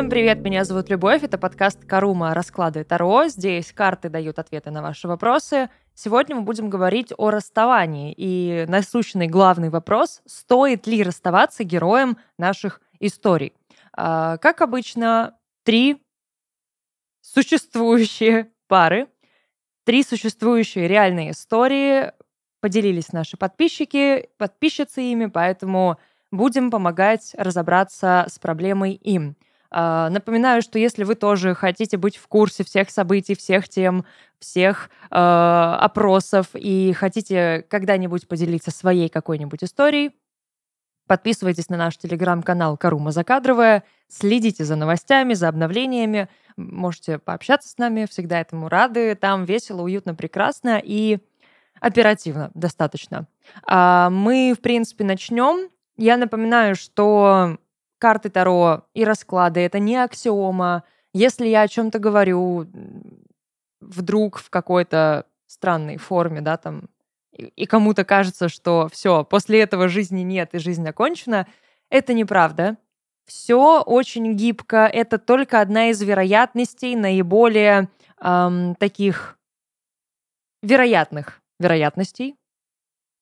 Всем привет, меня зовут Любовь, это подкаст Карума «Расклады Таро». Здесь карты дают ответы на ваши вопросы. Сегодня мы будем говорить о расставании и насущный главный вопрос, стоит ли расставаться героем наших историй. А, как обычно, три существующие пары, три существующие реальные истории поделились наши подписчики, подписчицы ими, поэтому будем помогать разобраться с проблемой им. А, напоминаю, что если вы тоже хотите быть в курсе всех событий, всех тем, всех э, опросов и хотите когда-нибудь поделиться своей какой-нибудь историей, подписывайтесь на наш телеграм-канал Карума Закадровая, следите за новостями, за обновлениями, можете пообщаться с нами, всегда этому рады. Там весело, уютно, прекрасно и оперативно достаточно. А мы, в принципе, начнем. Я напоминаю, что карты Таро и расклады — это не аксиома. Если я о чем-то говорю вдруг в какой-то странной форме, да, там, и кому-то кажется, что все, после этого жизни нет и жизнь окончена, это неправда. Все очень гибко. Это только одна из вероятностей, наиболее эм, таких вероятных вероятностей.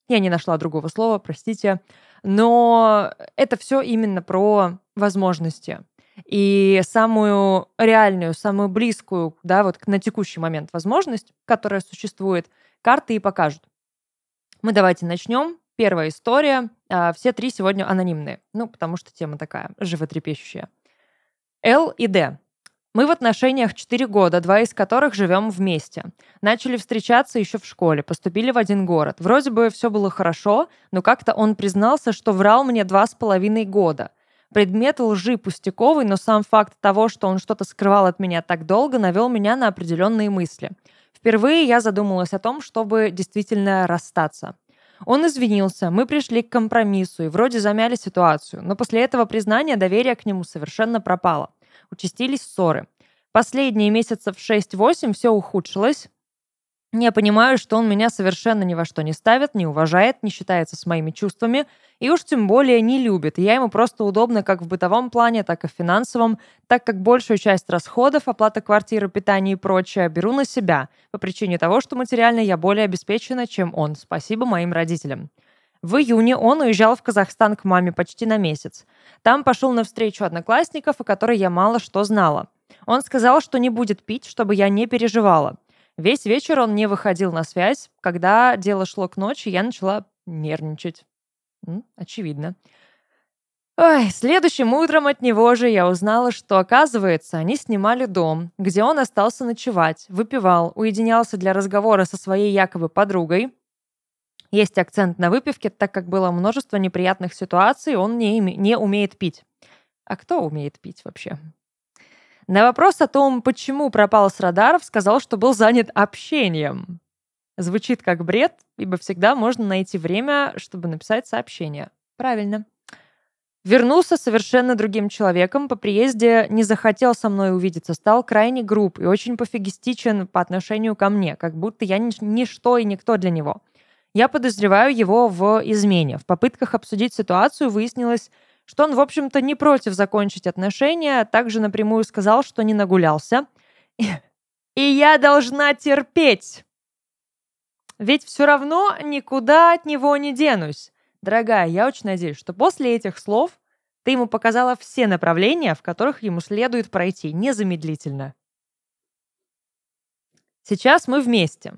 Я не нашла другого слова, простите. Но это все именно про возможности. И самую реальную, самую близкую, да, вот на текущий момент возможность, которая существует, карты и покажут. Мы давайте начнем. Первая история. А, все три сегодня анонимные. Ну, потому что тема такая, животрепещущая. Л и Д. Мы в отношениях 4 года, два из которых живем вместе. Начали встречаться еще в школе, поступили в один город. Вроде бы все было хорошо, но как-то он признался, что врал мне два с половиной года. Предмет лжи пустяковый, но сам факт того, что он что-то скрывал от меня так долго, навел меня на определенные мысли. Впервые я задумалась о том, чтобы действительно расстаться. Он извинился, мы пришли к компромиссу и вроде замяли ситуацию, но после этого признания доверие к нему совершенно пропало участились ссоры. Последние месяцев 6-8 все ухудшилось. Я понимаю, что он меня совершенно ни во что не ставит, не уважает, не считается с моими чувствами и уж тем более не любит. я ему просто удобно как в бытовом плане, так и в финансовом, так как большую часть расходов, оплата квартиры, питания и прочее беру на себя по причине того, что материально я более обеспечена, чем он. Спасибо моим родителям. В июне он уезжал в Казахстан к маме почти на месяц. Там пошел на встречу одноклассников, о которой я мало что знала. Он сказал, что не будет пить, чтобы я не переживала. Весь вечер он не выходил на связь. Когда дело шло к ночи, я начала нервничать. Очевидно. Ой, следующим утром от него же я узнала, что, оказывается, они снимали дом, где он остался ночевать, выпивал, уединялся для разговора со своей якобы подругой, есть акцент на выпивке, так как было множество неприятных ситуаций, он не, не умеет пить. А кто умеет пить вообще? На вопрос о том, почему пропал с радаров, сказал, что был занят общением. Звучит как бред, ибо всегда можно найти время, чтобы написать сообщение. Правильно. Вернулся совершенно другим человеком, по приезде не захотел со мной увидеться, стал крайне груб и очень пофигистичен по отношению ко мне, как будто я ничто и никто для него. Я подозреваю его в измене. В попытках обсудить ситуацию выяснилось, что он, в общем-то, не против закончить отношения, также напрямую сказал, что не нагулялся. И я должна терпеть. Ведь все равно никуда от него не денусь. Дорогая, я очень надеюсь, что после этих слов ты ему показала все направления, в которых ему следует пройти незамедлительно. Сейчас мы вместе.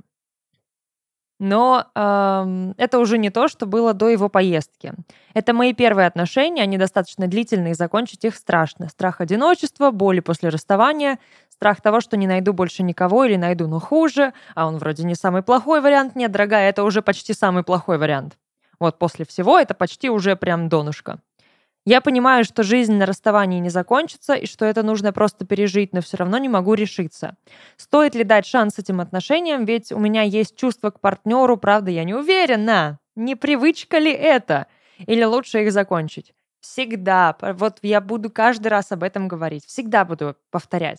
Но эм, это уже не то, что было до его поездки. Это мои первые отношения, они достаточно длительные, и закончить их страшно. Страх одиночества, боли после расставания, страх того, что не найду больше никого или найду, но хуже, а он вроде не самый плохой вариант. Нет, дорогая, это уже почти самый плохой вариант. Вот после всего это почти уже прям донышко. Я понимаю, что жизнь на расставании не закончится и что это нужно просто пережить, но все равно не могу решиться. Стоит ли дать шанс этим отношениям, ведь у меня есть чувство к партнеру, правда, я не уверена. Не привычка ли это? Или лучше их закончить? Всегда. Вот я буду каждый раз об этом говорить. Всегда буду повторять.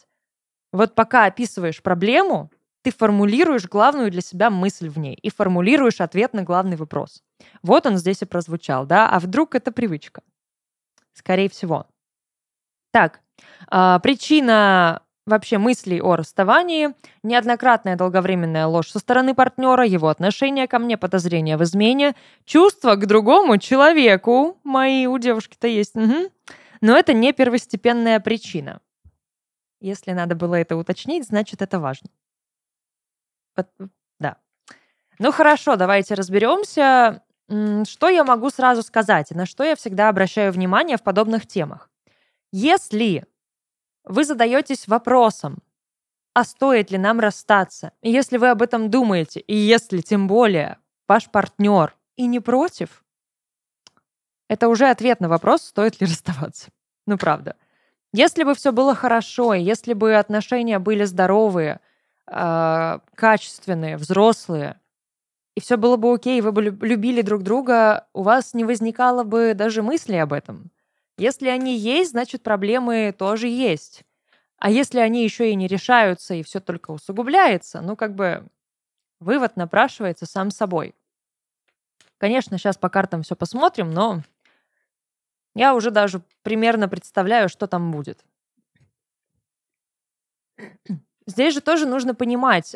Вот пока описываешь проблему, ты формулируешь главную для себя мысль в ней и формулируешь ответ на главный вопрос. Вот он здесь и прозвучал, да? А вдруг это привычка? Скорее всего. Так, а, причина вообще мыслей о расставании, неоднократная долговременная ложь со стороны партнера, его отношение ко мне, подозрение в измене, чувство к другому человеку, мои у девушки-то есть, угу. но это не первостепенная причина. Если надо было это уточнить, значит, это важно. Да. Ну хорошо, давайте разберемся, что я могу сразу сказать и на что я всегда обращаю внимание в подобных темах. Если вы задаетесь вопросом, а стоит ли нам расстаться? Если вы об этом думаете, и если тем более ваш партнер и не против, это уже ответ на вопрос, стоит ли расставаться. Ну, правда. Если бы все было хорошо, если бы отношения были здоровые, э, качественные, взрослые, и все было бы окей, вы бы любили друг друга, у вас не возникало бы даже мысли об этом. Если они есть, значит проблемы тоже есть. А если они еще и не решаются, и все только усугубляется, ну как бы вывод напрашивается сам собой. Конечно, сейчас по картам все посмотрим, но я уже даже примерно представляю, что там будет. Здесь же тоже нужно понимать,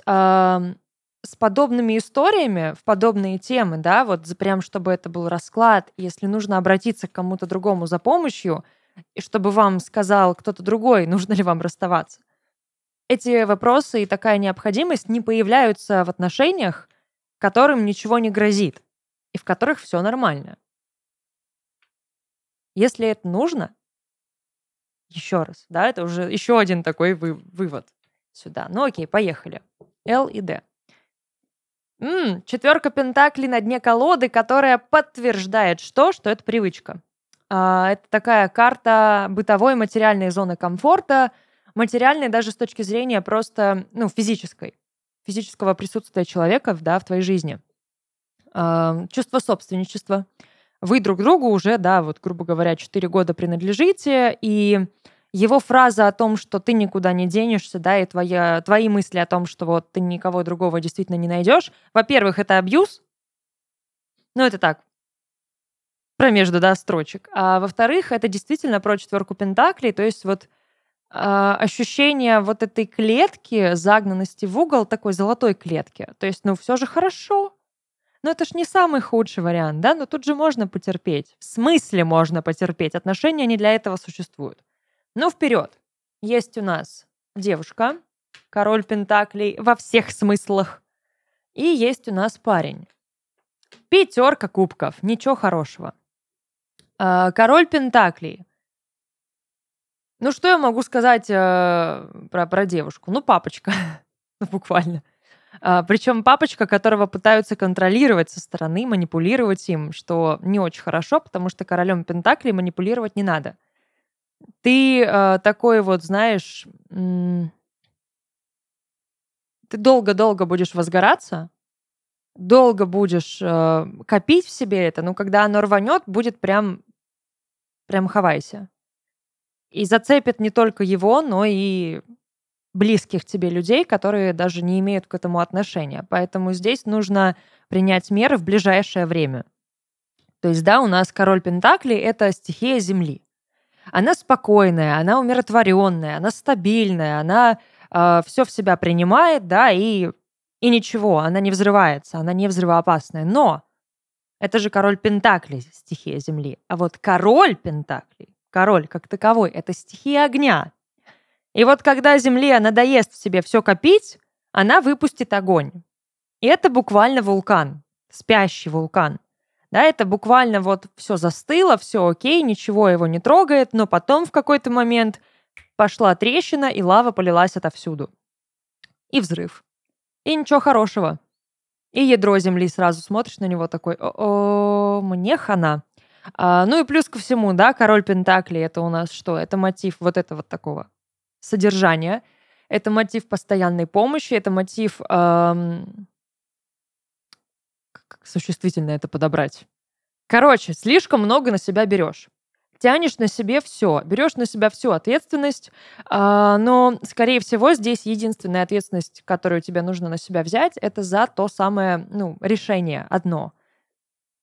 с подобными историями, в подобные темы, да, вот прям чтобы это был расклад, если нужно обратиться к кому-то другому за помощью, и чтобы вам сказал кто-то другой, нужно ли вам расставаться. Эти вопросы и такая необходимость не появляются в отношениях, которым ничего не грозит и в которых все нормально. Если это нужно, еще раз, да, это уже еще один такой вы, вывод сюда. Ну окей, поехали. Л и Д. М, четверка пентаклей на дне колоды, которая подтверждает что? Что это привычка. А, это такая карта бытовой материальной зоны комфорта, материальной даже с точки зрения просто, ну, физической, физического присутствия человека, да, в твоей жизни. А, чувство собственничества. Вы друг другу уже, да, вот, грубо говоря, 4 года принадлежите, и его фраза о том, что ты никуда не денешься, да, и твоя, твои мысли о том, что вот ты никого другого действительно не найдешь, во-первых, это абьюз, ну, это так, про да, строчек. А во-вторых, это действительно про четверку пентаклей, то есть вот э, ощущение вот этой клетки, загнанности в угол, такой золотой клетки. То есть, ну, все же хорошо. Но это ж не самый худший вариант, да? Но тут же можно потерпеть. В смысле можно потерпеть? Отношения не для этого существуют. Ну, вперед. Есть у нас девушка, король Пентаклей во всех смыслах. И есть у нас парень. Пятерка кубков. Ничего хорошего. А, король Пентаклей. Ну, что я могу сказать э, про, про девушку? Ну, папочка. ну, буквально. А, причем папочка, которого пытаются контролировать со стороны, манипулировать им, что не очень хорошо, потому что королем Пентаклей манипулировать не надо. Ты э, такой вот, знаешь, ты долго-долго будешь возгораться, долго будешь э, копить в себе это, но когда оно рванет, будет прям, прям хавайся. И зацепит не только его, но и близких тебе людей, которые даже не имеют к этому отношения. Поэтому здесь нужно принять меры в ближайшее время. То есть, да, у нас король Пентаклей — это стихия Земли. Она спокойная, она умиротворенная, она стабильная, она э, все в себя принимает, да, и, и ничего, она не взрывается, она не взрывоопасная. Но это же король Пентаклей, стихия Земли. А вот король Пентаклей, король как таковой, это стихия огня. И вот когда Земле надоест в себе все копить, она выпустит огонь. И это буквально вулкан, спящий вулкан. Да, это буквально вот все застыло, все окей, ничего его не трогает, но потом в какой-то момент пошла трещина, и лава полилась отовсюду. И взрыв. И ничего хорошего. И ядро земли сразу смотришь на него такой, о, мне хана. А, ну и плюс ко всему, да, король Пентакли, это у нас что? Это мотив вот этого такого содержания. Это мотив постоянной помощи, это мотив эм, существительно это подобрать. Короче, слишком много на себя берешь. Тянешь на себе все, берешь на себя всю ответственность, э, но, скорее всего, здесь единственная ответственность, которую тебе нужно на себя взять, это за то самое ну, решение одно.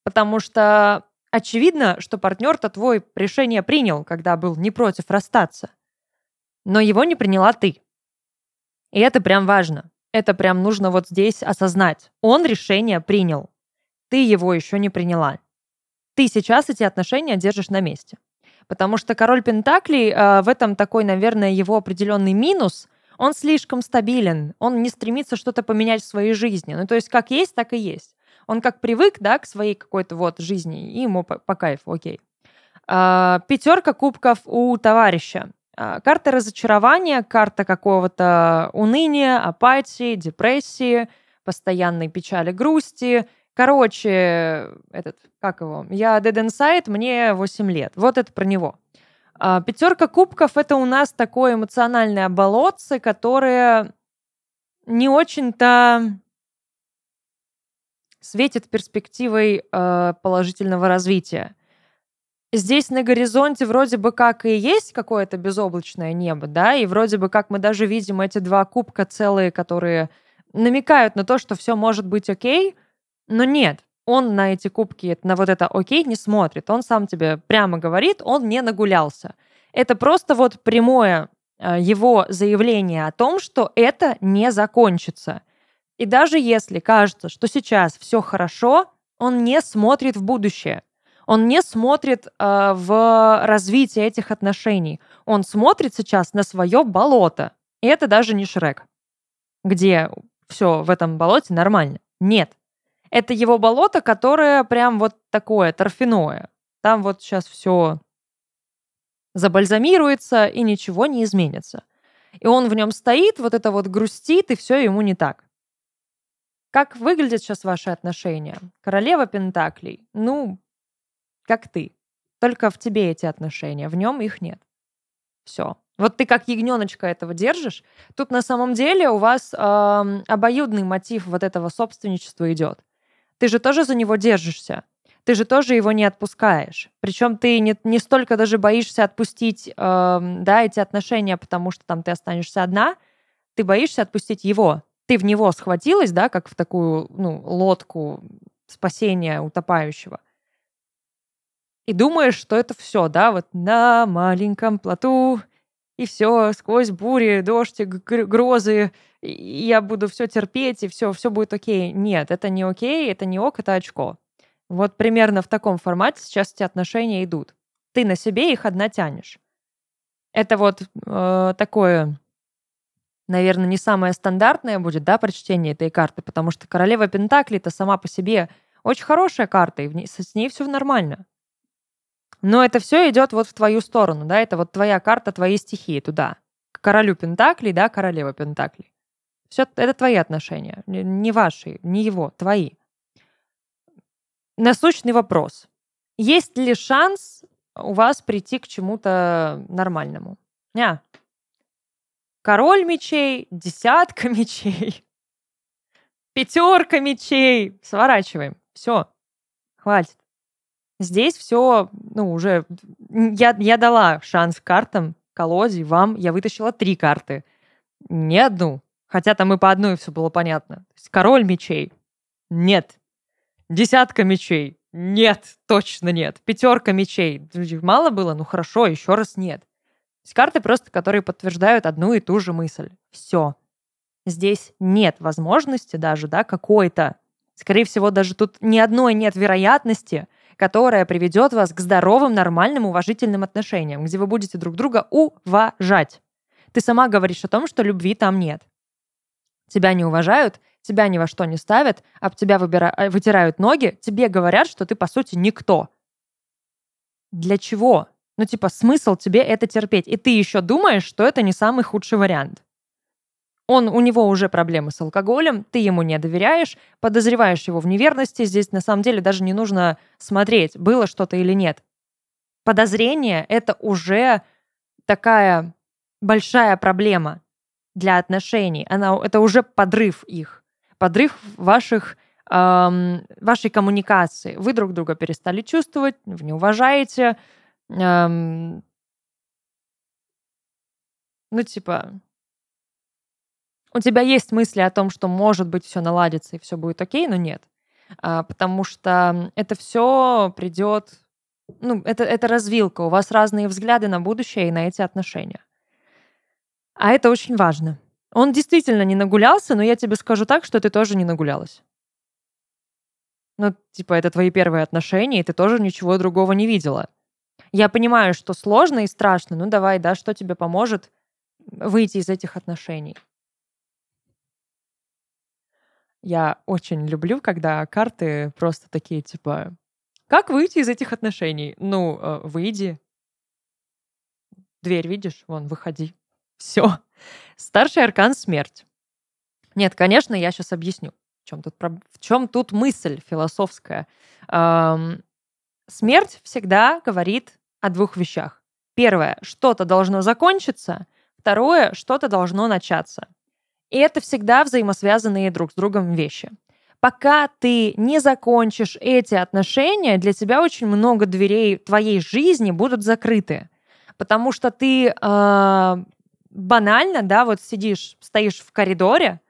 Потому что Очевидно, что партнер-то твой решение принял, когда был не против расстаться. Но его не приняла ты. И это прям важно. Это прям нужно вот здесь осознать. Он решение принял. Ты его еще не приняла. Ты сейчас эти отношения держишь на месте. Потому что король Пентаклей э, в этом такой, наверное, его определенный минус. Он слишком стабилен. Он не стремится что-то поменять в своей жизни. Ну, то есть как есть, так и есть. Он как привык, да, к своей какой-то вот жизни, и ему по, по кайфу, окей. А, пятерка кубков у товарища. А, карта разочарования, карта какого-то уныния, апатии, депрессии, постоянной печали, грусти. Короче, этот, как его? Я Dead Inside, мне 8 лет. Вот это про него. А, пятерка кубков это у нас такое эмоциональное болотце, которое не очень-то светит перспективой э, положительного развития. Здесь на горизонте вроде бы как и есть какое-то безоблачное небо, да, и вроде бы как мы даже видим эти два кубка целые, которые намекают на то, что все может быть окей, но нет, он на эти кубки, на вот это окей не смотрит. Он сам тебе прямо говорит, он не нагулялся. Это просто вот прямое э, его заявление о том, что это не закончится. И даже если кажется, что сейчас все хорошо, он не смотрит в будущее. Он не смотрит э, в развитие этих отношений. Он смотрит сейчас на свое болото. И это даже не Шрек, где все в этом болоте нормально. Нет. Это его болото, которое прям вот такое торфяное. Там вот сейчас все забальзамируется и ничего не изменится. И он в нем стоит, вот это вот грустит, и все ему не так. Как выглядят сейчас ваши отношения? Королева Пентаклей. Ну, как ты. Только в тебе эти отношения, в нем их нет. Все. Вот ты как ягненочка этого держишь. Тут на самом деле у вас э, обоюдный мотив вот этого собственничества идет. Ты же тоже за него держишься. Ты же тоже его не отпускаешь. Причем ты не, не столько даже боишься отпустить э, да, эти отношения, потому что там ты останешься одна, ты боишься отпустить его. Ты в него схватилась, да, как в такую ну, лодку спасения утопающего – и думаешь, что это все, да, вот на маленьком плоту, и все, сквозь бури, дождь, грозы, я буду все терпеть, и все, все будет окей. Нет, это не окей, это не ок, это очко. Вот примерно в таком формате сейчас эти отношения идут. Ты на себе их одна тянешь. Это вот э, такое, наверное, не самое стандартное будет, да, прочтение этой карты, потому что королева Пентакли это сама по себе очень хорошая карта, и с ней все нормально. Но это все идет вот в твою сторону, да, это вот твоя карта, твои стихии туда. К королю Пентаклей, да, королева Пентаклей. Все это твои отношения, не ваши, не его, твои. Насущный вопрос. Есть ли шанс у вас прийти к чему-то нормальному? Не. Король мечей, десятка мечей, пятерка мечей. Сворачиваем. Все. Хватит. Здесь все, ну, уже... Я, я дала шанс картам, колоде, вам. Я вытащила три карты. Не одну. Хотя там и по одной все было понятно. Король мечей. Нет. Десятка мечей. Нет, точно нет. Пятерка мечей. Мало было? Ну хорошо, еще раз нет. Есть карты просто, которые подтверждают одну и ту же мысль. Все. Здесь нет возможности даже, да, какой-то. Скорее всего, даже тут ни одной нет вероятности, которая приведет вас к здоровым, нормальным, уважительным отношениям, где вы будете друг друга уважать. Ты сама говоришь о том, что любви там нет. Тебя не уважают, тебя ни во что не ставят, об тебя выбира... Э, вытирают ноги, тебе говорят, что ты, по сути, никто. Для чего? Ну, типа, смысл тебе это терпеть? И ты еще думаешь, что это не самый худший вариант. Он, у него уже проблемы с алкоголем, ты ему не доверяешь, подозреваешь его в неверности. Здесь на самом деле даже не нужно смотреть, было что-то или нет. Подозрение — это уже такая большая проблема для отношений. Она, это уже подрыв их, подрыв ваших эм, вашей коммуникации. Вы друг друга перестали чувствовать, вы не уважаете. Эм, ну, типа, у тебя есть мысли о том, что может быть все наладится и все будет окей, но нет. а, потому что это все придет, ну, это, это развилка, у вас разные взгляды на будущее и на эти отношения. А это очень важно. Он действительно не нагулялся, но я тебе скажу так, что ты тоже не нагулялась. Ну, типа, это твои первые отношения, и ты тоже ничего другого не видела. Я понимаю, что сложно и страшно. Ну, давай, да, что тебе поможет выйти из этих отношений? Я очень люблю, когда карты просто такие, типа, как выйти из этих отношений? Ну, э, выйди. Дверь видишь? Вон, выходи. Все. Старший аркан — смерть. Нет, конечно, я сейчас объясню. В чем тут, в чем тут мысль философская? Эм, смерть всегда говорит о двух вещах. Первое, что-то должно закончиться. Второе, что-то должно начаться. И это всегда взаимосвязанные друг с другом вещи. Пока ты не закончишь эти отношения, для тебя очень много дверей твоей жизни будут закрыты. Потому что ты э, банально, да, вот сидишь, стоишь в коридоре,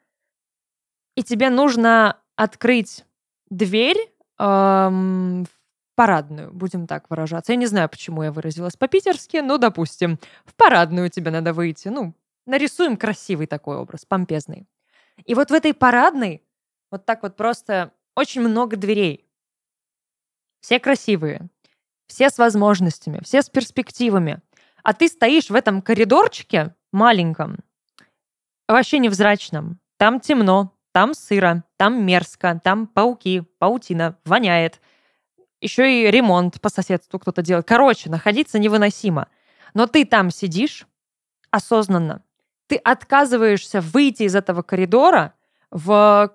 и тебе нужно открыть дверь в парадную, будем так выражаться. Я не знаю, почему я выразилась по-питерски, но, допустим, в парадную тебе надо выйти. Ну, нарисуем красивый такой образ, помпезный. И вот в этой парадной вот так вот просто очень много дверей. Все красивые, все с возможностями, все с перспективами. А ты стоишь в этом коридорчике маленьком, вообще невзрачном. Там темно, там сыро, там мерзко, там пауки, паутина, воняет. Еще и ремонт по соседству кто-то делает. Короче, находиться невыносимо. Но ты там сидишь осознанно. Ты отказываешься выйти из этого коридора в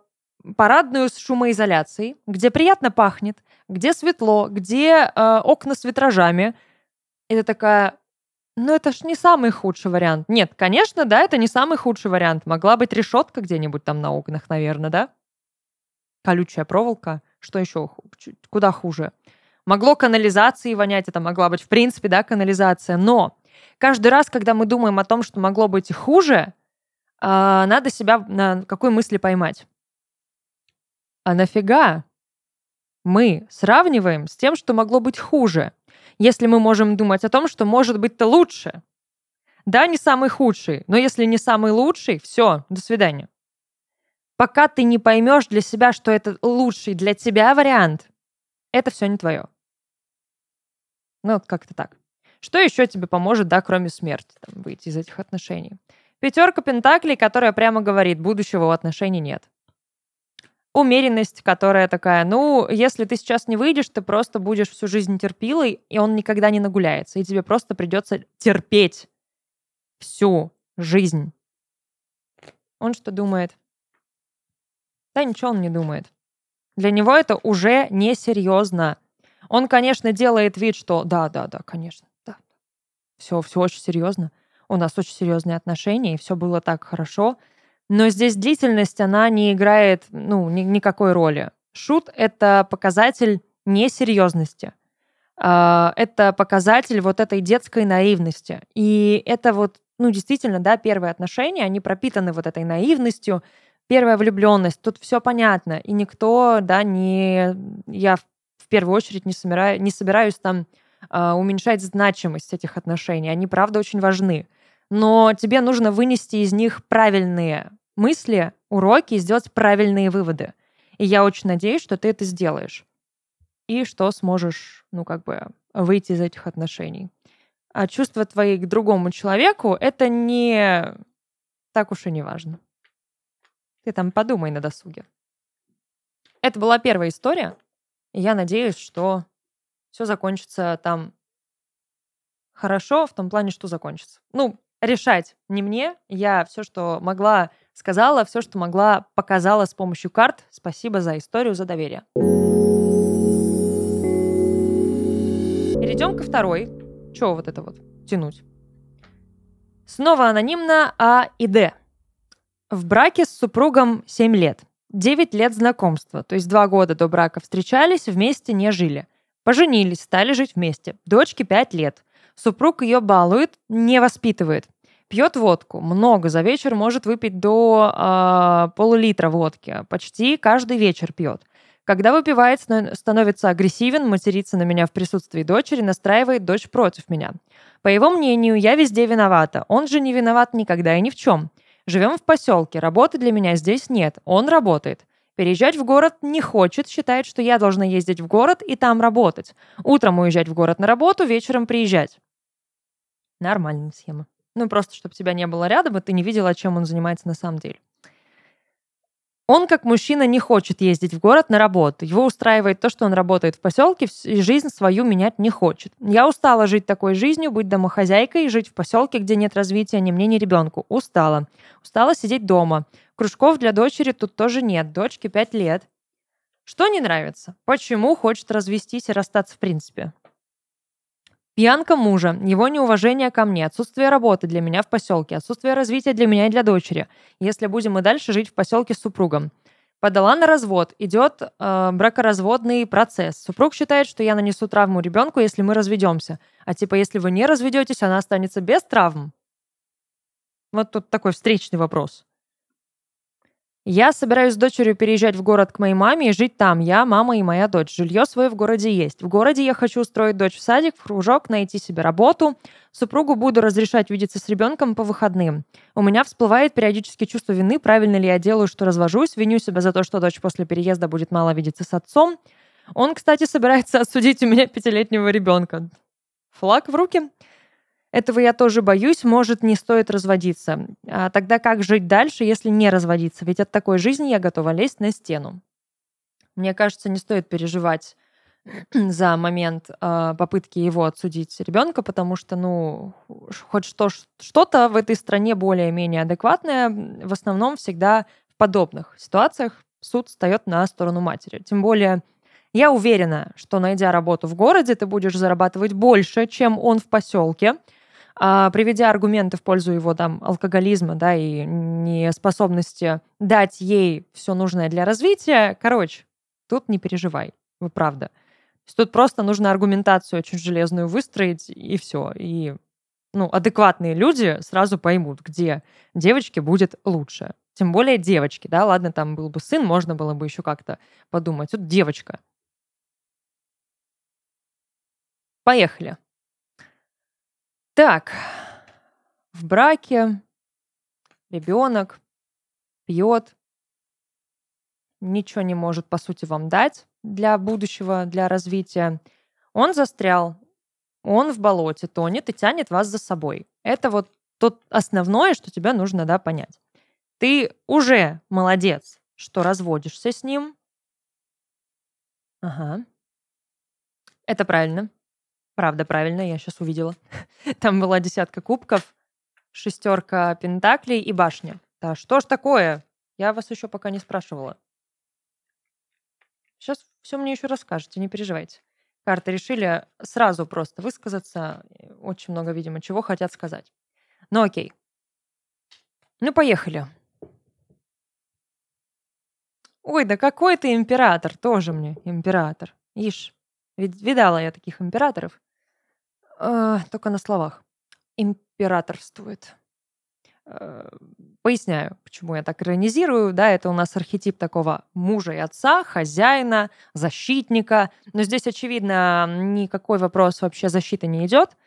парадную с шумоизоляцией, где приятно пахнет, где светло, где э, окна с витражами. Это такая, ну, это ж не самый худший вариант. Нет, конечно, да, это не самый худший вариант. Могла быть решетка где-нибудь там на окнах, наверное, да? Колючая проволока. Что еще? Куда хуже? Могло канализации вонять, это могла быть, в принципе, да, канализация. Но каждый раз, когда мы думаем о том, что могло быть хуже, а, надо себя на какой мысли поймать. А нафига мы сравниваем с тем, что могло быть хуже? если мы можем думать о том, что может быть-то лучше. Да, не самый худший, но если не самый лучший, все, до свидания. Пока ты не поймешь для себя, что это лучший для тебя вариант, это все не твое. Ну, как-то так. Что еще тебе поможет, да, кроме смерти, там, выйти из этих отношений? Пятерка пентаклей, которая прямо говорит, будущего у отношений нет умеренность, которая такая, ну, если ты сейчас не выйдешь, ты просто будешь всю жизнь терпилой, и он никогда не нагуляется, и тебе просто придется терпеть всю жизнь. Он что думает? Да ничего он не думает. Для него это уже несерьезно. Он, конечно, делает вид, что да, да, да, конечно. Все, все очень серьезно. У нас очень серьезные отношения, и все было так хорошо. Но здесь длительность, она не играет ну, ни, никакой роли. Шут — это показатель несерьезности. А, это показатель вот этой детской наивности. И это вот, ну, действительно, да, первые отношения, они пропитаны вот этой наивностью, первая влюбленность, тут все понятно, и никто, да, не... Я в первую очередь не, собираю, не собираюсь там уменьшать значимость этих отношений, они, правда, очень важны. Но тебе нужно вынести из них правильные мысли, уроки и сделать правильные выводы. И я очень надеюсь, что ты это сделаешь. И что сможешь, ну, как бы, выйти из этих отношений. А чувства твои к другому человеку — это не так уж и не важно. Ты там подумай на досуге. Это была первая история. Я надеюсь, что все закончится там хорошо, в том плане, что закончится. Ну, решать не мне. Я все, что могла Сказала все, что могла, показала с помощью карт. Спасибо за историю, за доверие. Перейдем ко второй. Чего вот это вот тянуть? Снова анонимно А и Д. В браке с супругом 7 лет. 9 лет знакомства, то есть 2 года до брака встречались, вместе не жили. Поженились, стали жить вместе. Дочке 5 лет. Супруг ее балует, не воспитывает. Пьет водку, много, за вечер может выпить до э, полулитра водки, почти каждый вечер пьет. Когда выпивает, становится агрессивен, матерится на меня в присутствии дочери, настраивает дочь против меня. По его мнению, я везде виновата. Он же не виноват никогда и ни в чем. Живем в поселке, работы для меня здесь нет. Он работает. Переезжать в город не хочет, считает, что я должна ездить в город и там работать. Утром уезжать в город на работу, вечером приезжать. Нормальная схема. Ну, просто, чтобы тебя не было рядом, и ты не видела, чем он занимается на самом деле. Он, как мужчина, не хочет ездить в город на работу. Его устраивает то, что он работает в поселке, и жизнь свою менять не хочет. Я устала жить такой жизнью, быть домохозяйкой жить в поселке, где нет развития ни мне, ни ребенку. Устала. Устала сидеть дома. Кружков для дочери тут тоже нет. Дочке пять лет. Что не нравится? Почему хочет развестись и расстаться в принципе? Пьянка мужа, его неуважение ко мне, отсутствие работы для меня в поселке, отсутствие развития для меня и для дочери, если будем и дальше жить в поселке с супругом. Подала на развод, идет э, бракоразводный процесс. Супруг считает, что я нанесу травму ребенку, если мы разведемся. А типа, если вы не разведетесь, она останется без травм. Вот тут такой встречный вопрос. Я собираюсь с дочерью переезжать в город к моей маме и жить там. Я, мама и моя дочь. Жилье свое в городе есть. В городе я хочу устроить дочь в садик, в кружок, найти себе работу. Супругу буду разрешать видеться с ребенком по выходным. У меня всплывает периодически чувство вины, правильно ли я делаю, что развожусь, виню себя за то, что дочь после переезда будет мало видеться с отцом. Он, кстати, собирается осудить у меня пятилетнего ребенка. Флаг в руки. Этого я тоже боюсь, может, не стоит разводиться. А тогда как жить дальше, если не разводиться? Ведь от такой жизни я готова лезть на стену. Мне кажется, не стоит переживать за момент э, попытки его отсудить ребенка, потому что, ну, хоть что, что-то в этой стране более-менее адекватное, в основном всегда в подобных ситуациях суд встает на сторону матери. Тем более, я уверена, что найдя работу в городе, ты будешь зарабатывать больше, чем он в поселке, приведя аргументы в пользу его там алкоголизма, да, и неспособности дать ей все нужное для развития, короче, тут не переживай, вы правда. тут просто нужно аргументацию очень железную выстроить, и все. И ну, адекватные люди сразу поймут, где девочке будет лучше. Тем более девочки, да, ладно, там был бы сын, можно было бы еще как-то подумать. Тут девочка. Поехали. Так, в браке ребенок пьет, ничего не может, по сути, вам дать для будущего, для развития. Он застрял, он в болоте тонет и тянет вас за собой. Это вот тот основное, что тебе нужно, да, понять. Ты уже молодец, что разводишься с ним. Ага. Это правильно. Правда, правильно, я сейчас увидела. Там была десятка кубков, шестерка пентаклей и башня. Да что ж такое? Я вас еще пока не спрашивала. Сейчас все мне еще расскажете, не переживайте. Карты решили сразу просто высказаться. Очень много, видимо, чего хотят сказать. Ну окей. Ну, поехали. Ой, да какой ты император, тоже мне император. Ишь, ведь видала я таких императоров. Э, только на словах. Императорствует. Э, поясняю, почему я так иронизирую. Да, это у нас архетип такого мужа и отца, хозяина, защитника. Но здесь, очевидно, никакой вопрос вообще защиты не идет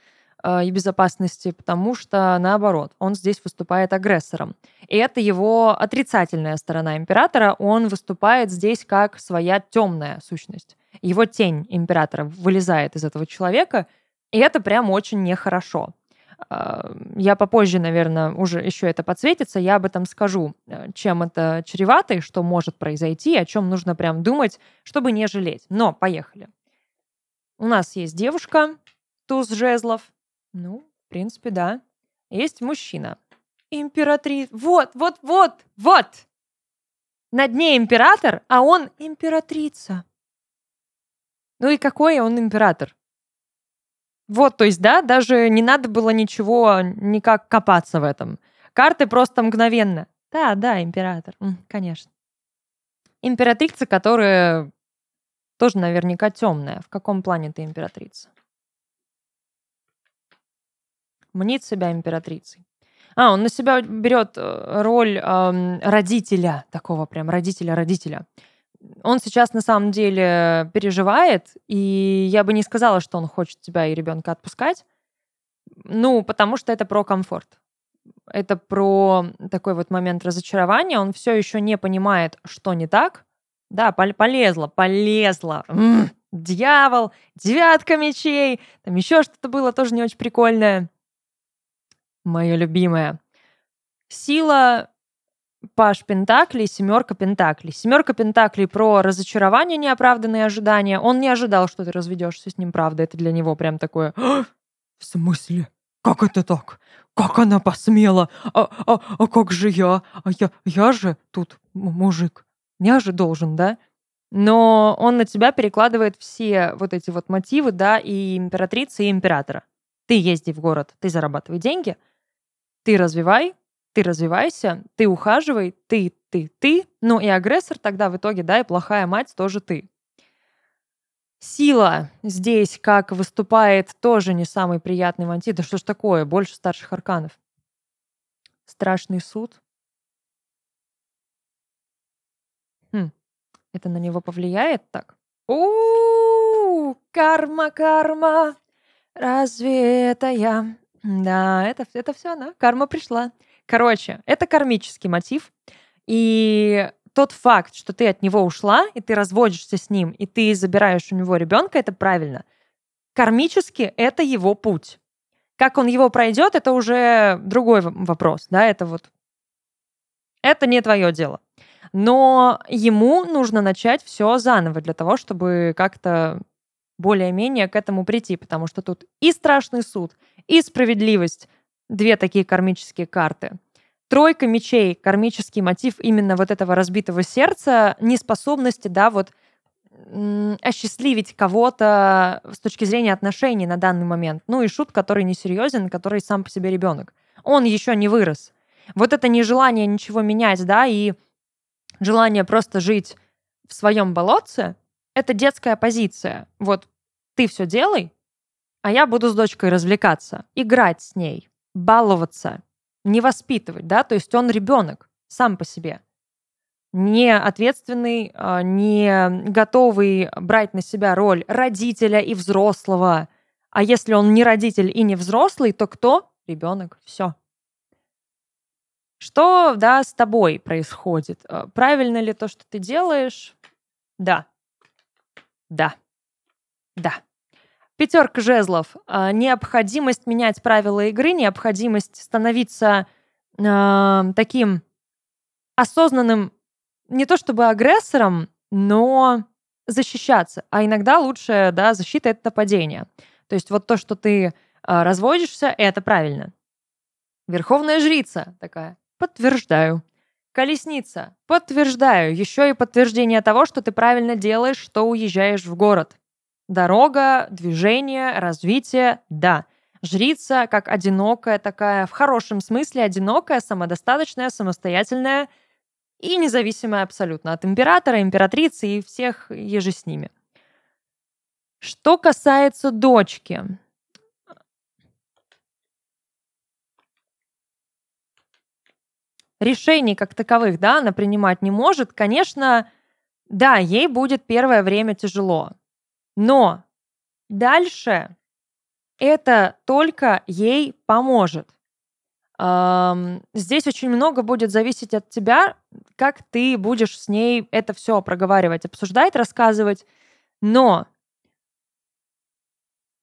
э, и безопасности, потому что наоборот, он здесь выступает агрессором. И это его отрицательная сторона императора. Он выступает здесь как своя темная сущность. Его тень императора вылезает из этого человека – и это прям очень нехорошо. А, я попозже, наверное, уже еще это подсветится, я об этом скажу, э, чем это чревато и что может произойти, о чем нужно прям думать, чтобы не жалеть. Но поехали. У нас есть девушка, туз жезлов. Ну, в принципе, да. Есть мужчина. Императрица. Вот, вот, вот, вот! На дне император, а он императрица. Ну и какой он император? Вот, то есть, да, даже не надо было ничего, никак копаться в этом. Карты просто мгновенно. Да, да, император, конечно. Императрица, которая тоже наверняка темная. В каком плане ты императрица? Мнит себя императрицей. А, он на себя берет э, роль э, родителя, такого прям родителя-родителя. Он сейчас на самом деле переживает, и я бы не сказала, что он хочет тебя и ребенка отпускать. Ну, потому что это про комфорт. Это про такой вот момент разочарования. Он все еще не понимает, что не так. Да, полезла, полезла. М-м, дьявол, девятка мечей. Там еще что-то было тоже не очень прикольное. Мое любимое. Сила Паш Пентаклей, семерка Пентаклей. Семерка Пентаклей про разочарование, неоправданные ожидания. Он не ожидал, что ты разведешься с ним, правда. Это для него прям такое... «А, в смысле? Как это так? Как она посмела? А, а, а как же я? А я, я же тут мужик. Я же должен, да? Но он на тебя перекладывает все вот эти вот мотивы, да, и императрицы, и императора. Ты езди в город, ты зарабатывай деньги, ты развивай, ты развивайся, ты ухаживай, ты, ты, ты, ну и агрессор тогда в итоге, да, и плохая мать тоже ты. Сила здесь как выступает тоже не самый приятный мантит. Да что ж такое, больше старших арканов. Страшный суд. Хм, это на него повлияет так? У, карма, карма. Разве это я? Да, это, это все она. Карма пришла. Короче, это кармический мотив. И тот факт, что ты от него ушла, и ты разводишься с ним, и ты забираешь у него ребенка, это правильно. Кармически это его путь. Как он его пройдет, это уже другой вопрос, да, это вот... Это не твое дело. Но ему нужно начать все заново для того, чтобы как-то более-менее к этому прийти, потому что тут и страшный суд, и справедливость, две такие кармические карты. Тройка мечей, кармический мотив именно вот этого разбитого сердца, неспособности, да, вот осчастливить кого-то с точки зрения отношений на данный момент. Ну и шут, который несерьезен, который сам по себе ребенок. Он еще не вырос. Вот это нежелание ничего менять, да, и желание просто жить в своем болотце, это детская позиция. Вот ты все делай, а я буду с дочкой развлекаться, играть с ней баловаться, не воспитывать, да, то есть он ребенок сам по себе, не ответственный, а, не готовый брать на себя роль родителя и взрослого. А если он не родитель и не взрослый, то кто? Ребенок. Все. Что, да, с тобой происходит? А, правильно ли то, что ты делаешь? Да. Да. Да. Пятерка жезлов. А, необходимость менять правила игры, необходимость становиться э, таким осознанным, не то чтобы агрессором, но защищаться. А иногда лучшая да, защита — это нападение. То есть вот то, что ты э, разводишься, это правильно. Верховная жрица такая. Подтверждаю. Колесница. Подтверждаю. Еще и подтверждение того, что ты правильно делаешь, что уезжаешь в город. Дорога, движение, развитие, да. Жрица как одинокая такая, в хорошем смысле одинокая, самодостаточная, самостоятельная и независимая абсолютно от императора, императрицы и всех еже с ними. Что касается дочки, решений как таковых, да, она принимать не может, конечно, да, ей будет первое время тяжело. Но дальше это только ей поможет. Здесь очень много будет зависеть от тебя, как ты будешь с ней это все проговаривать, обсуждать, рассказывать. Но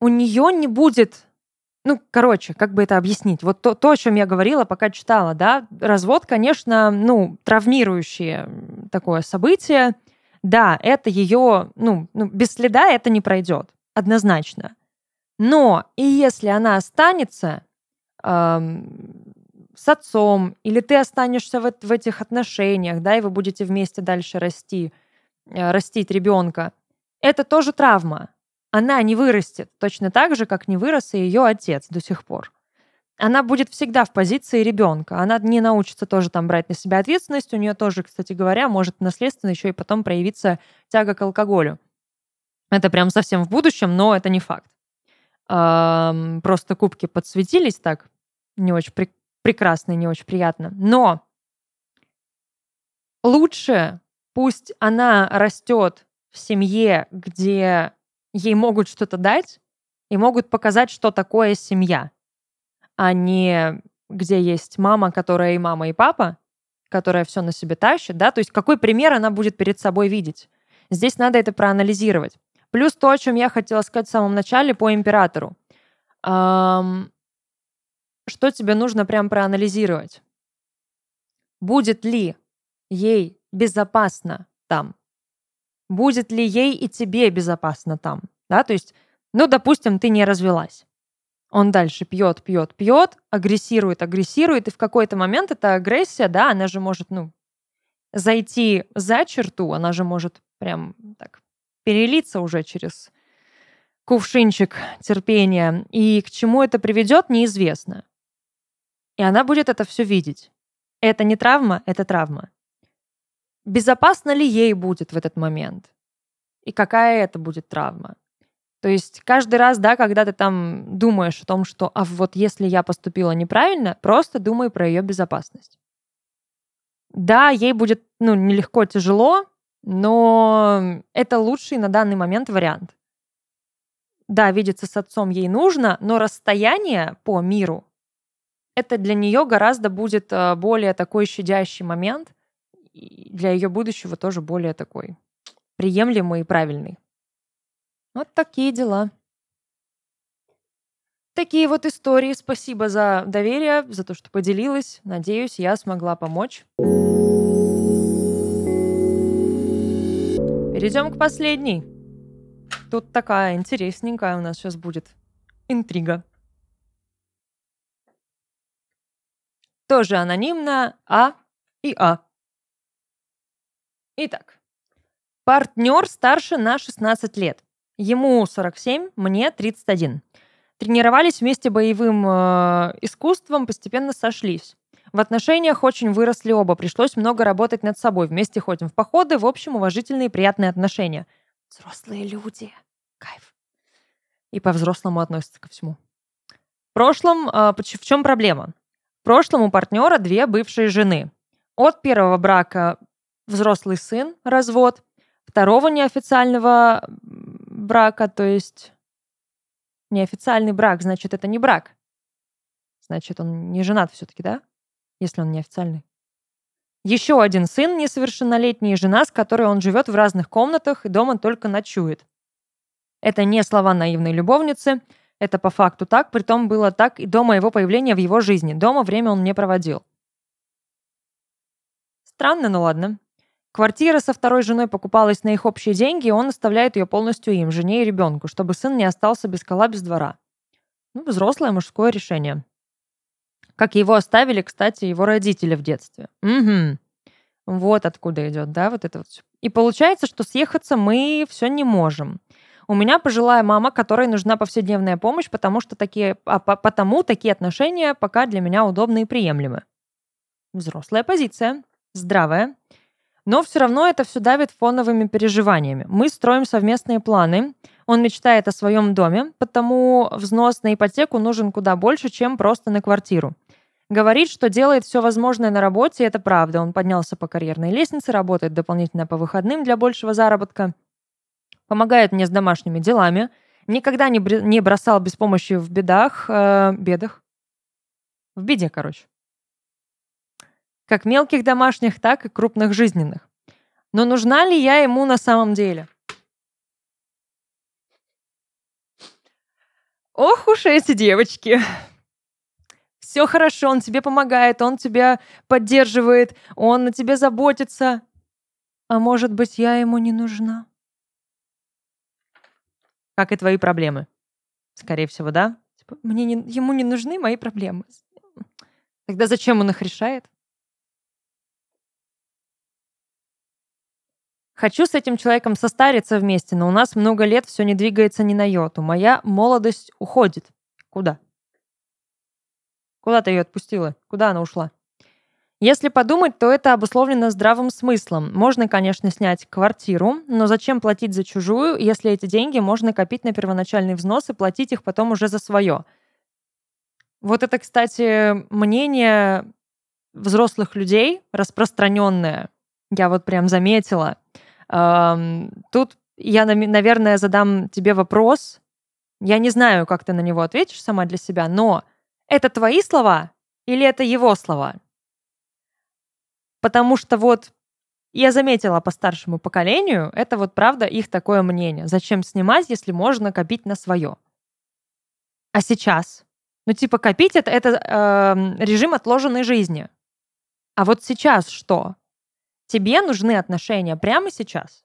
у нее не будет ну, короче, как бы это объяснить? Вот то, то, о чем я говорила, пока читала, да, развод, конечно, ну, травмирующее такое событие, да, это ее, ну, ну, без следа это не пройдет, однозначно. Но и если она останется эм, с отцом, или ты останешься в, в этих отношениях, да, и вы будете вместе дальше расти, э, растить ребенка, это тоже травма. Она не вырастет точно так же, как не вырос и ее отец до сих пор она будет всегда в позиции ребенка. Она не научится тоже там брать на себя ответственность. У нее тоже, кстати говоря, может наследственно еще и потом проявиться тяга к алкоголю. Это прям совсем в будущем, но это не факт. Просто кубки подсветились так, не очень при- прекрасно не очень приятно. Но лучше Пусть она растет в семье, где ей могут что-то дать и могут показать, что такое семья, а не где есть мама, которая и мама, и папа, которая все на себе тащит, да, то есть какой пример она будет перед собой видеть. Здесь надо это проанализировать. Плюс то, о чем я хотела сказать в самом начале по императору. Эм, что тебе нужно прям проанализировать? Будет ли ей безопасно там? Будет ли ей и тебе безопасно там? Да, то есть, ну, допустим, ты не развелась. Он дальше пьет, пьет, пьет, агрессирует, агрессирует, и в какой-то момент эта агрессия, да, она же может, ну, зайти за черту, она же может прям так перелиться уже через кувшинчик терпения. И к чему это приведет, неизвестно. И она будет это все видеть. Это не травма, это травма. Безопасно ли ей будет в этот момент? И какая это будет травма? То есть каждый раз, да, когда ты там думаешь о том, что а вот если я поступила неправильно, просто думай про ее безопасность. Да, ей будет, ну, нелегко, тяжело, но это лучший на данный момент вариант. Да, видеться с отцом ей нужно, но расстояние по миру это для нее гораздо будет э, более такой щадящий момент, и для ее будущего тоже более такой приемлемый и правильный. Вот такие дела. Такие вот истории. Спасибо за доверие, за то, что поделилась. Надеюсь, я смогла помочь. Перейдем к последней. Тут такая интересненькая у нас сейчас будет интрига. Тоже анонимно А и А. Итак, партнер старше на 16 лет. Ему 47, мне 31. Тренировались вместе боевым э, искусством, постепенно сошлись. В отношениях очень выросли оба, пришлось много работать над собой. Вместе ходим в походы, в общем, уважительные и приятные отношения. Взрослые люди. Кайф. И по-взрослому относятся ко всему. В прошлом, э, в чем проблема? В прошлом у партнера две бывшие жены. От первого брака взрослый сын, развод. Второго неофициального брака, то есть неофициальный брак, значит, это не брак. Значит, он не женат все-таки, да? Если он неофициальный. Еще один сын несовершеннолетний и жена, с которой он живет в разных комнатах и дома только ночует. Это не слова наивной любовницы, это по факту так, притом было так и до моего появления в его жизни. Дома время он не проводил. Странно, но ладно. Квартира со второй женой покупалась на их общие деньги, и он оставляет ее полностью им, жене и ребенку, чтобы сын не остался без кола, без двора. Ну, взрослое мужское решение. Как его оставили, кстати, его родители в детстве. Угу. Вот откуда идет, да, вот это вот. И получается, что съехаться мы все не можем. У меня пожилая мама, которой нужна повседневная помощь, потому что такие, а, потому такие отношения пока для меня удобны и приемлемы. Взрослая позиция, здравая. Но все равно это все давит фоновыми переживаниями. Мы строим совместные планы. Он мечтает о своем доме, потому взнос на ипотеку нужен куда больше, чем просто на квартиру. Говорит, что делает все возможное на работе, это правда. Он поднялся по карьерной лестнице, работает дополнительно по выходным для большего заработка, помогает мне с домашними делами, никогда не, не бросал без помощи в бедах, э, бедах, в беде, короче как мелких домашних, так и крупных жизненных. Но нужна ли я ему на самом деле? Ох уж эти девочки. Все хорошо, он тебе помогает, он тебя поддерживает, он о тебе заботится. А может быть, я ему не нужна? Как и твои проблемы. Скорее всего, да? Типа, мне не, ему не нужны мои проблемы. Тогда зачем он их решает? Хочу с этим человеком состариться вместе, но у нас много лет все не двигается ни на йоту. Моя молодость уходит. Куда? Куда ты ее отпустила? Куда она ушла? Если подумать, то это обусловлено здравым смыслом. Можно, конечно, снять квартиру, но зачем платить за чужую, если эти деньги можно копить на первоначальный взнос и платить их потом уже за свое? Вот это, кстати, мнение взрослых людей, распространенное Я вот прям заметила. Тут я, наверное, задам тебе вопрос. Я не знаю, как ты на него ответишь сама для себя, но это твои слова или это его слова? Потому что вот я заметила по старшему поколению, это вот правда их такое мнение. Зачем снимать, если можно копить на свое? А сейчас? Ну, типа, копить это, это э, режим отложенной жизни. А вот сейчас что? Тебе нужны отношения прямо сейчас?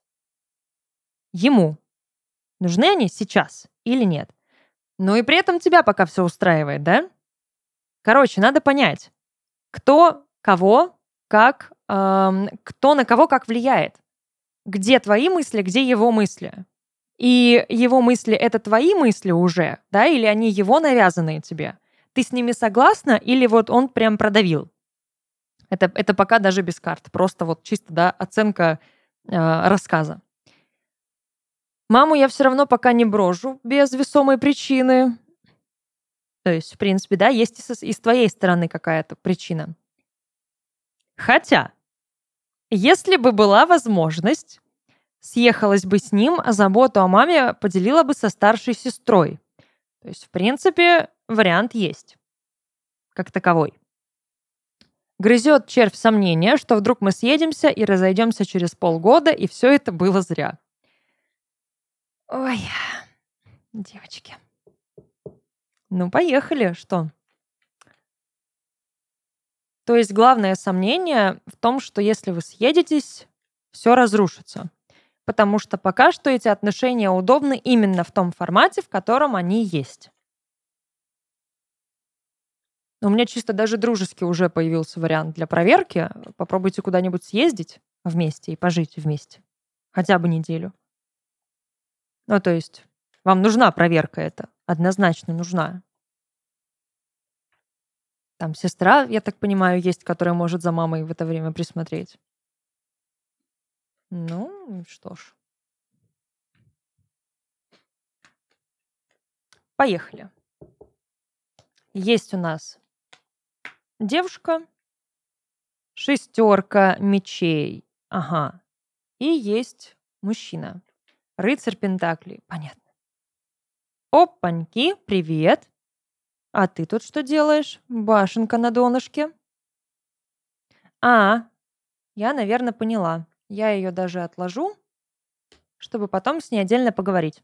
Ему. Нужны они сейчас или нет? Ну и при этом тебя пока все устраивает, да? Короче, надо понять, кто кого, как, эм, кто на кого как влияет. Где твои мысли, где его мысли. И его мысли — это твои мысли уже, да, или они его навязанные тебе? Ты с ними согласна или вот он прям продавил? Это, это пока даже без карт, просто вот чисто, да, оценка э, рассказа. Маму я все равно пока не брожу без весомой причины. То есть, в принципе, да, есть и, со, и с твоей стороны какая-то причина. Хотя, если бы была возможность, съехалась бы с ним, а заботу о маме поделила бы со старшей сестрой. То есть, в принципе, вариант есть. Как таковой. Грызет червь сомнения, что вдруг мы съедемся и разойдемся через полгода, и все это было зря. Ой, девочки. Ну, поехали, что? То есть главное сомнение в том, что если вы съедетесь, все разрушится. Потому что пока что эти отношения удобны именно в том формате, в котором они есть. У меня чисто даже дружеский уже появился вариант для проверки. Попробуйте куда-нибудь съездить вместе и пожить вместе. Хотя бы неделю. Ну, то есть вам нужна проверка эта, однозначно нужна. Там сестра, я так понимаю, есть, которая может за мамой в это время присмотреть. Ну, что ж. Поехали. Есть у нас девушка, шестерка мечей. Ага. И есть мужчина. Рыцарь Пентаклей. Понятно. Опаньки, привет. А ты тут что делаешь? Башенка на донышке. А, я, наверное, поняла. Я ее даже отложу, чтобы потом с ней отдельно поговорить.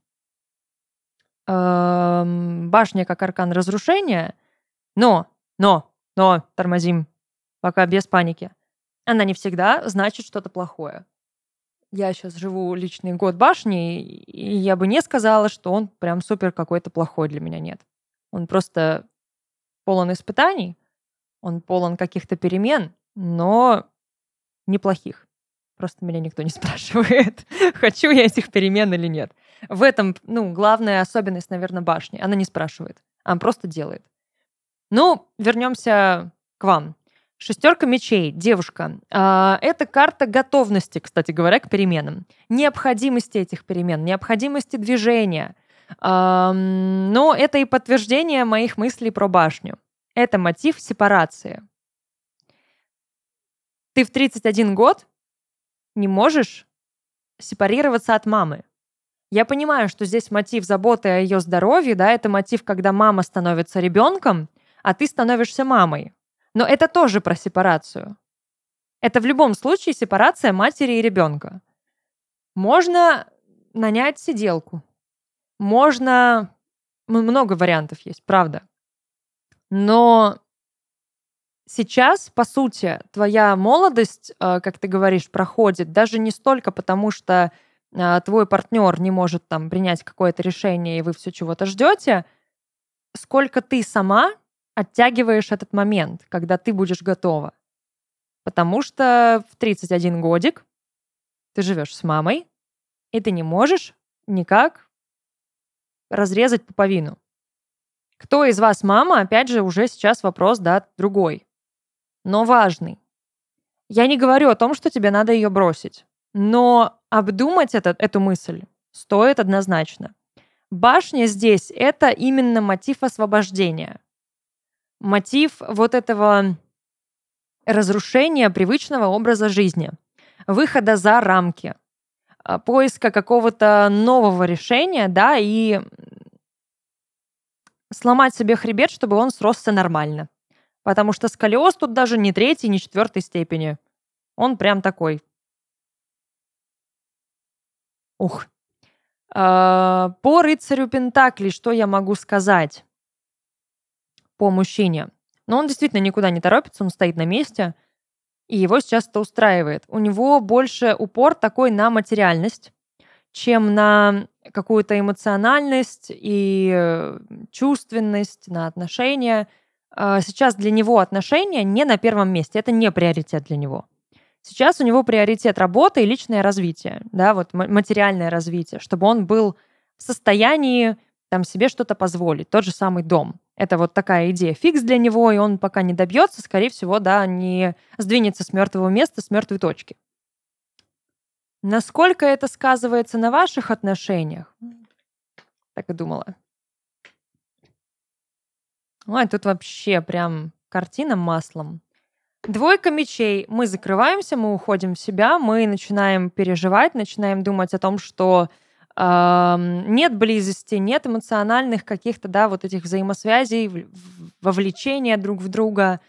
Эм, башня как аркан разрушения. Но, но, но, тормозим. Пока без паники. Она не всегда значит что-то плохое я сейчас живу личный год башни, и я бы не сказала, что он прям супер какой-то плохой для меня нет. Он просто полон испытаний, он полон каких-то перемен, но неплохих. Просто меня никто не спрашивает, хочу я этих перемен или нет. В этом, ну, главная особенность, наверное, башни. Она не спрашивает, она просто делает. Ну, вернемся к вам. Шестерка мечей, девушка. А, это карта готовности, кстати говоря, к переменам. Необходимости этих перемен, необходимости движения. Но это и подтверждение моих мыслей про башню. Это мотив сепарации. Ты в 31 год не можешь сепарироваться от мамы. Я понимаю, что здесь мотив заботы о ее здоровье, да, это мотив, когда мама становится ребенком, а ты становишься мамой. Но это тоже про сепарацию. Это в любом случае сепарация матери и ребенка. Можно нанять сиделку. Можно... Много вариантов есть, правда. Но сейчас, по сути, твоя молодость, э, как ты говоришь, проходит даже не столько потому, что э, твой партнер не может там принять какое-то решение, и вы все чего-то ждете, сколько ты сама оттягиваешь этот момент, когда ты будешь готова. Потому что в 31 годик ты живешь с мамой, и ты не можешь никак разрезать пуповину. Кто из вас мама, опять же, уже сейчас вопрос, да, другой. Но важный. Я не говорю о том, что тебе надо ее бросить. Но обдумать этот, эту мысль стоит однозначно. Башня здесь — это именно мотив освобождения мотив вот этого разрушения привычного образа жизни. выхода за рамки, а, поиска какого-то нового решения, да, и сломать себе хребет, чтобы он сросся нормально. Потому что сколиоз тут даже не третьей, не четвертой степени. Он прям такой. Ух. А, по рыцарю Пентакли что я могу сказать? По мужчине. Но он действительно никуда не торопится, он стоит на месте, и его сейчас это устраивает. У него больше упор такой на материальность, чем на какую-то эмоциональность и э, чувственность, на отношения. А, сейчас для него отношения не на первом месте, это не приоритет для него. Сейчас у него приоритет работа и личное развитие, да, вот материальное развитие, чтобы он был в состоянии там себе что-то позволить, тот же самый дом. Это вот такая идея фикс для него, и он пока не добьется, скорее всего, да, не сдвинется с мертвого места, с мертвой точки. Насколько это сказывается на ваших отношениях? Так и думала. Ой, тут вообще прям картина маслом. Двойка мечей. Мы закрываемся, мы уходим в себя, мы начинаем переживать, начинаем думать о том, что нет близости, нет эмоциональных каких-то, да, вот этих взаимосвязей, вовлечения друг в друга.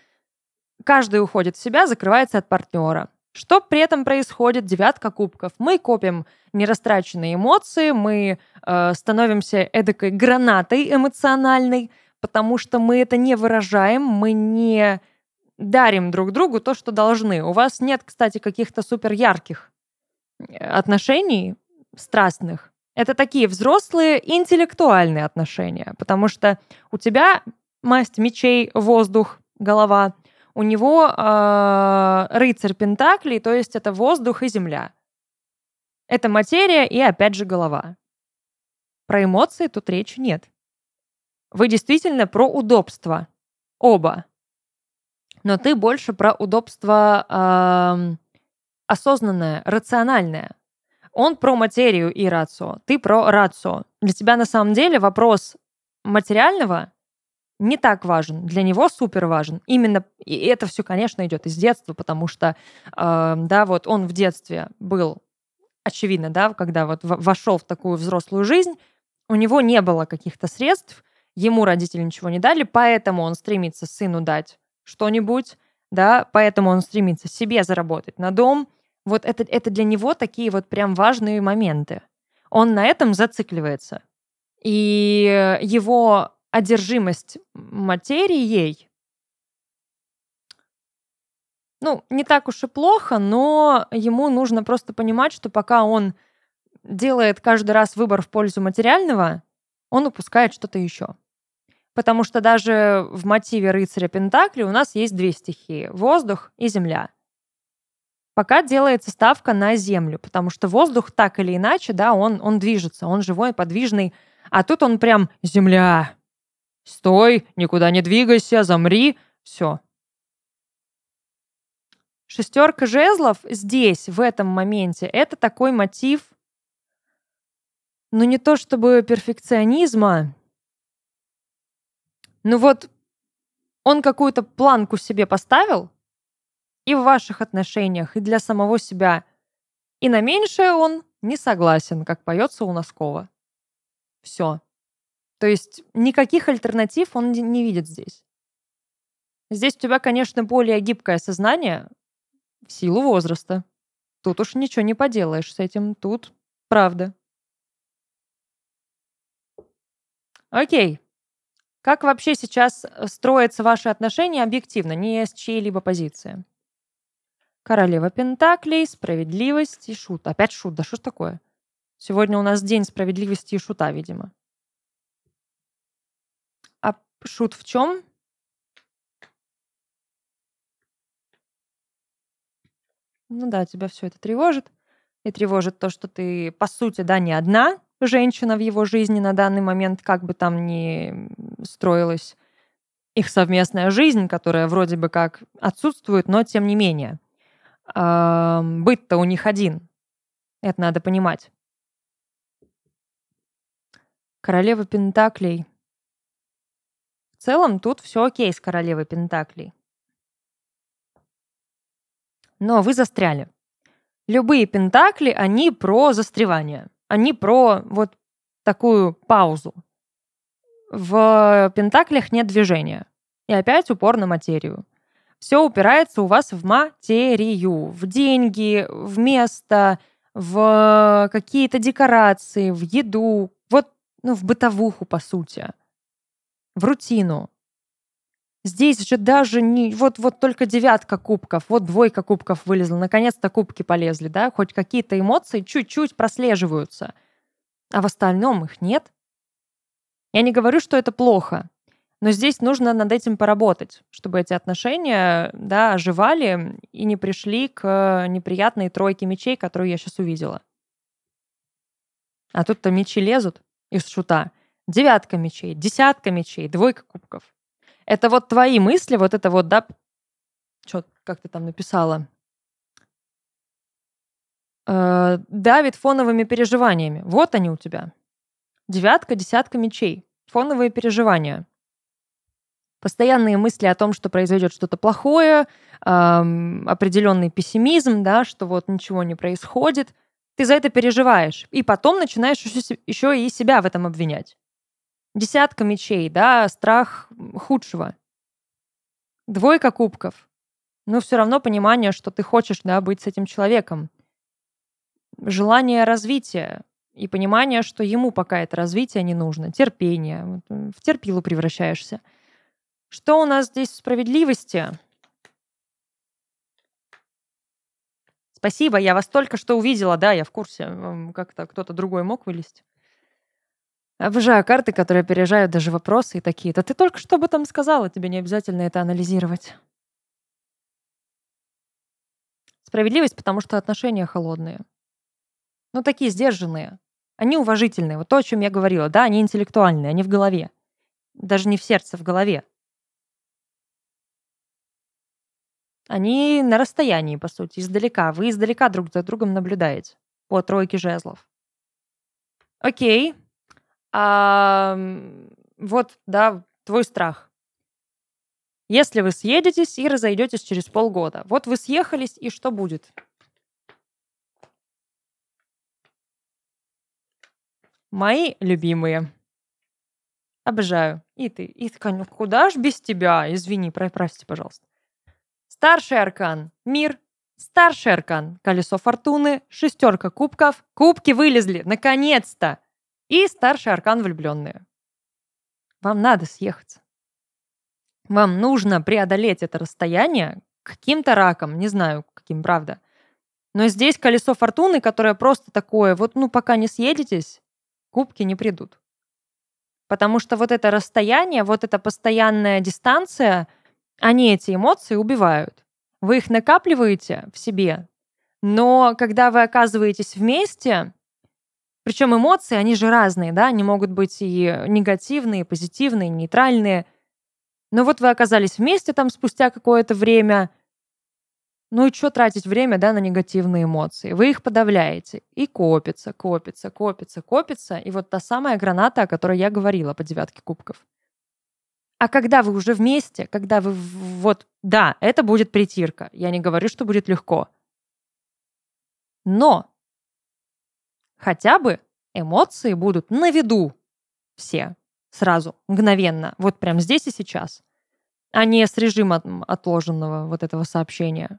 Каждый уходит в себя, закрывается от партнера. Что при этом происходит? Девятка кубков. Мы копим нерастраченные эмоции, мы э, становимся эдакой гранатой эмоциональной, потому что мы это не выражаем, мы не дарим друг другу то, что должны. У вас нет, кстати, каких-то супер ярких э, отношений страстных. Это такие взрослые интеллектуальные отношения, потому что у тебя масть мечей, воздух, голова, у него э, рыцарь Пентаклей, то есть это воздух и земля. Это материя и опять же голова. Про эмоции тут речи нет. Вы действительно про удобство. Оба но ты больше про удобство э, осознанное, рациональное. Он про материю и рацио, ты про рацио. Для тебя на самом деле вопрос материального не так важен, для него супер важен. Именно и это все, конечно, идет из детства, потому что, э, да, вот он в детстве был, очевидно, да, когда вот вошел в такую взрослую жизнь, у него не было каких-то средств, ему родители ничего не дали, поэтому он стремится сыну дать что-нибудь, да, поэтому он стремится себе заработать на дом. Вот это, это для него такие вот прям важные моменты. Он на этом зацикливается. И его одержимость материей, ну, не так уж и плохо, но ему нужно просто понимать, что пока он делает каждый раз выбор в пользу материального, он упускает что-то еще. Потому что даже в мотиве рыцаря Пентакли у нас есть две стихии — воздух и земля. Пока делается ставка на землю, потому что воздух так или иначе, да, он, он движется, он живой, подвижный. А тут он прям «земля». Стой, никуда не двигайся, замри. Все. Шестерка жезлов здесь, в этом моменте, это такой мотив, ну не то чтобы перфекционизма, ну вот он какую-то планку себе поставил и в ваших отношениях, и для самого себя. И на меньшее он не согласен, как поется у Носкова. Все. То есть никаких альтернатив он не видит здесь. Здесь у тебя, конечно, более гибкое сознание в силу возраста. Тут уж ничего не поделаешь с этим. Тут правда. Окей. Как вообще сейчас э, строятся ваши отношения объективно, не с чьей-либо позиции? Королева Пентаклей, справедливость и шут. Опять шут, да что ж такое? Сегодня у нас день справедливости и шута, видимо. А шут в чем? Ну да, тебя все это тревожит. И тревожит то, что ты, по сути, да, не одна, женщина в его жизни на данный момент, как бы там ни строилась их совместная жизнь, которая вроде бы как отсутствует, но тем не менее. Быть-то у них один. Это надо понимать. Королева Пентаклей. В целом тут все окей с королевой Пентаклей. Но вы застряли. Любые пентакли, они про застревание. Они про вот такую паузу. В пентаклях нет движения. И опять упор на материю. Все упирается у вас в материю, в деньги, в место, в какие-то декорации, в еду, вот ну, в бытовуху, по сути, в рутину. Здесь же даже не... Вот, вот только девятка кубков, вот двойка кубков вылезла, наконец-то кубки полезли, да? Хоть какие-то эмоции чуть-чуть прослеживаются. А в остальном их нет. Я не говорю, что это плохо. Но здесь нужно над этим поработать, чтобы эти отношения да, оживали и не пришли к неприятной тройке мечей, которую я сейчас увидела. А тут-то мечи лезут из шута. Девятка мечей, десятка мечей, двойка кубков. Это вот твои мысли, вот это вот, да, что, как ты там написала? Э, давит фоновыми переживаниями. Вот они у тебя. Девятка, десятка мечей. Фоновые переживания. Постоянные мысли о том, что произойдет что-то плохое, эм, определенный пессимизм, да, что вот ничего не происходит. Ты за это переживаешь. И потом начинаешь еще, и себя в этом обвинять. Десятка мечей, да, страх худшего. Двойка кубков. Но все равно понимание, что ты хочешь, да, быть с этим человеком. Желание развития и понимание, что ему пока это развитие не нужно. Терпение. В терпилу превращаешься. Что у нас здесь в справедливости? Спасибо, я вас только что увидела, да, я в курсе. Как-то кто-то другой мог вылезть. Обожаю карты, которые опережают даже вопросы и такие. Да ты только что об этом сказала, тебе не обязательно это анализировать. Справедливость, потому что отношения холодные. Ну, такие сдержанные. Они уважительные. Вот то, о чем я говорила. Да, они интеллектуальные, они в голове. Даже не в сердце, в голове. Они на расстоянии, по сути, издалека. Вы издалека друг за другом наблюдаете по тройке жезлов. Окей. А, вот, да, твой страх. Если вы съедетесь и разойдетесь через полгода. Вот вы съехались, и что будет? Мои любимые. Обожаю. И ты. И ты, куда ж без тебя? Извини, прости, пожалуйста. Старший аркан – мир. Старший аркан – колесо фортуны, шестерка кубков. Кубки вылезли, наконец-то! И старший аркан – влюбленные. Вам надо съехаться. Вам нужно преодолеть это расстояние каким-то раком, не знаю, каким, правда. Но здесь колесо фортуны, которое просто такое, вот ну пока не съедетесь, кубки не придут. Потому что вот это расстояние, вот эта постоянная дистанция – они эти эмоции убивают. Вы их накапливаете в себе, но когда вы оказываетесь вместе, причем эмоции, они же разные, да, они могут быть и негативные, и позитивные, и нейтральные. Но вот вы оказались вместе там спустя какое-то время, ну и что тратить время, да, на негативные эмоции? Вы их подавляете. И копится, копится, копится, копится. И вот та самая граната, о которой я говорила по девятке кубков. А когда вы уже вместе, когда вы вот, да, это будет притирка. Я не говорю, что будет легко. Но хотя бы эмоции будут на виду все сразу, мгновенно, вот прям здесь и сейчас, а не с режима отложенного вот этого сообщения.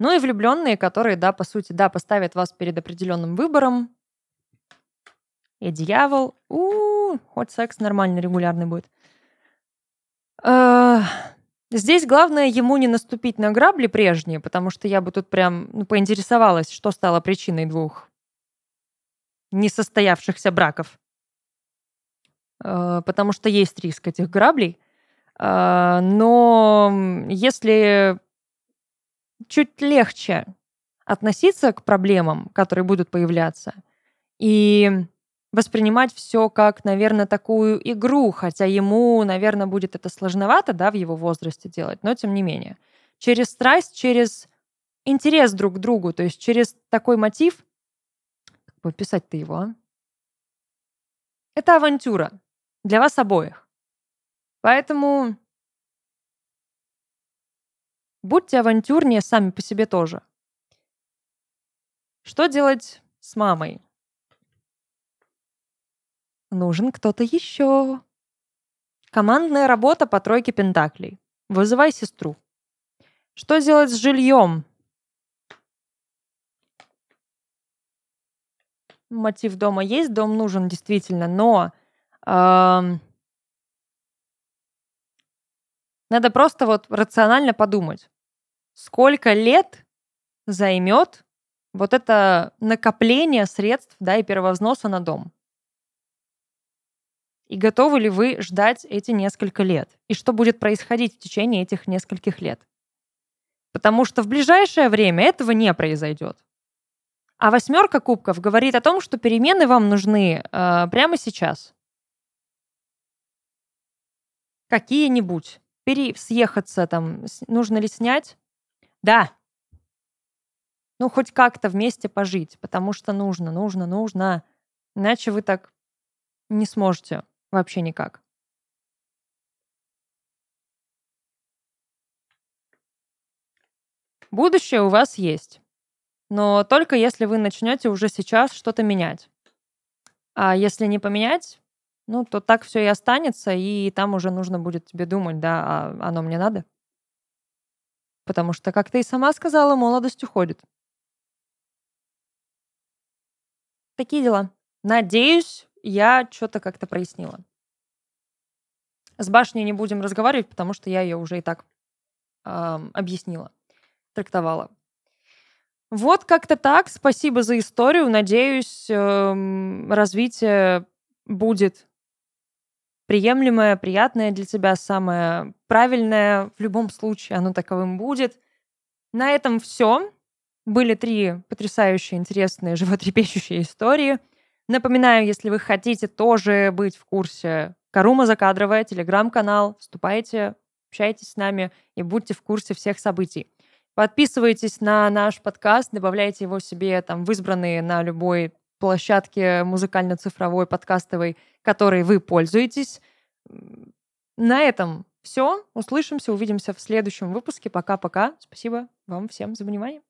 Ну и влюбленные, которые, да, по сути, да, поставят вас перед определенным выбором. И дьявол, у, -у хоть секс нормальный, регулярный будет. А, здесь главное ему не наступить на грабли прежние, потому что я бы тут прям ну, поинтересовалась, что стало причиной двух несостоявшихся браков. А, потому что есть риск этих граблей. А, но если чуть легче относиться к проблемам, которые будут появляться, и воспринимать все как, наверное, такую игру, хотя ему, наверное, будет это сложновато, да, в его возрасте делать, но тем не менее. Через страсть, через интерес друг к другу, то есть через такой мотив, как бы писать-то его, а? Это авантюра для вас обоих. Поэтому будьте авантюрнее сами по себе тоже. Что делать с мамой? Нужен кто-то еще. Командная работа по тройке пентаклей. Вызывай сестру. Что делать с жильем? Мотив дома есть, дом нужен действительно, но эм, надо просто вот рационально подумать, сколько лет займет вот это накопление средств, да, и первовзноса на дом. И готовы ли вы ждать эти несколько лет? И что будет происходить в течение этих нескольких лет? Потому что в ближайшее время этого не произойдет. А восьмерка кубков говорит о том, что перемены вам нужны э, прямо сейчас. Какие-нибудь. Пере... Съехаться там. Нужно ли снять? Да. Ну, хоть как-то вместе пожить, потому что нужно, нужно, нужно. Иначе вы так не сможете. Вообще никак. Будущее у вас есть. Но только если вы начнете уже сейчас что-то менять. А если не поменять, ну, то так все и останется, и там уже нужно будет тебе думать, да, а оно мне надо. Потому что, как ты и сама сказала, молодость уходит. Такие дела. Надеюсь, я что-то как-то прояснила. С башней не будем разговаривать, потому что я ее уже и так э, объяснила, трактовала. Вот как-то так. Спасибо за историю. Надеюсь, э, развитие будет приемлемое, приятное для тебя, самое правильное. В любом случае оно таковым будет. На этом все. Были три потрясающие, интересные, животрепещущие истории. Напоминаю, если вы хотите тоже быть в курсе Карума Закадровая, телеграм-канал, вступайте, общайтесь с нами и будьте в курсе всех событий. Подписывайтесь на наш подкаст, добавляйте его себе там в избранные на любой площадке музыкально-цифровой, подкастовой, которой вы пользуетесь. На этом все. Услышимся, увидимся в следующем выпуске. Пока-пока. Спасибо вам всем за внимание.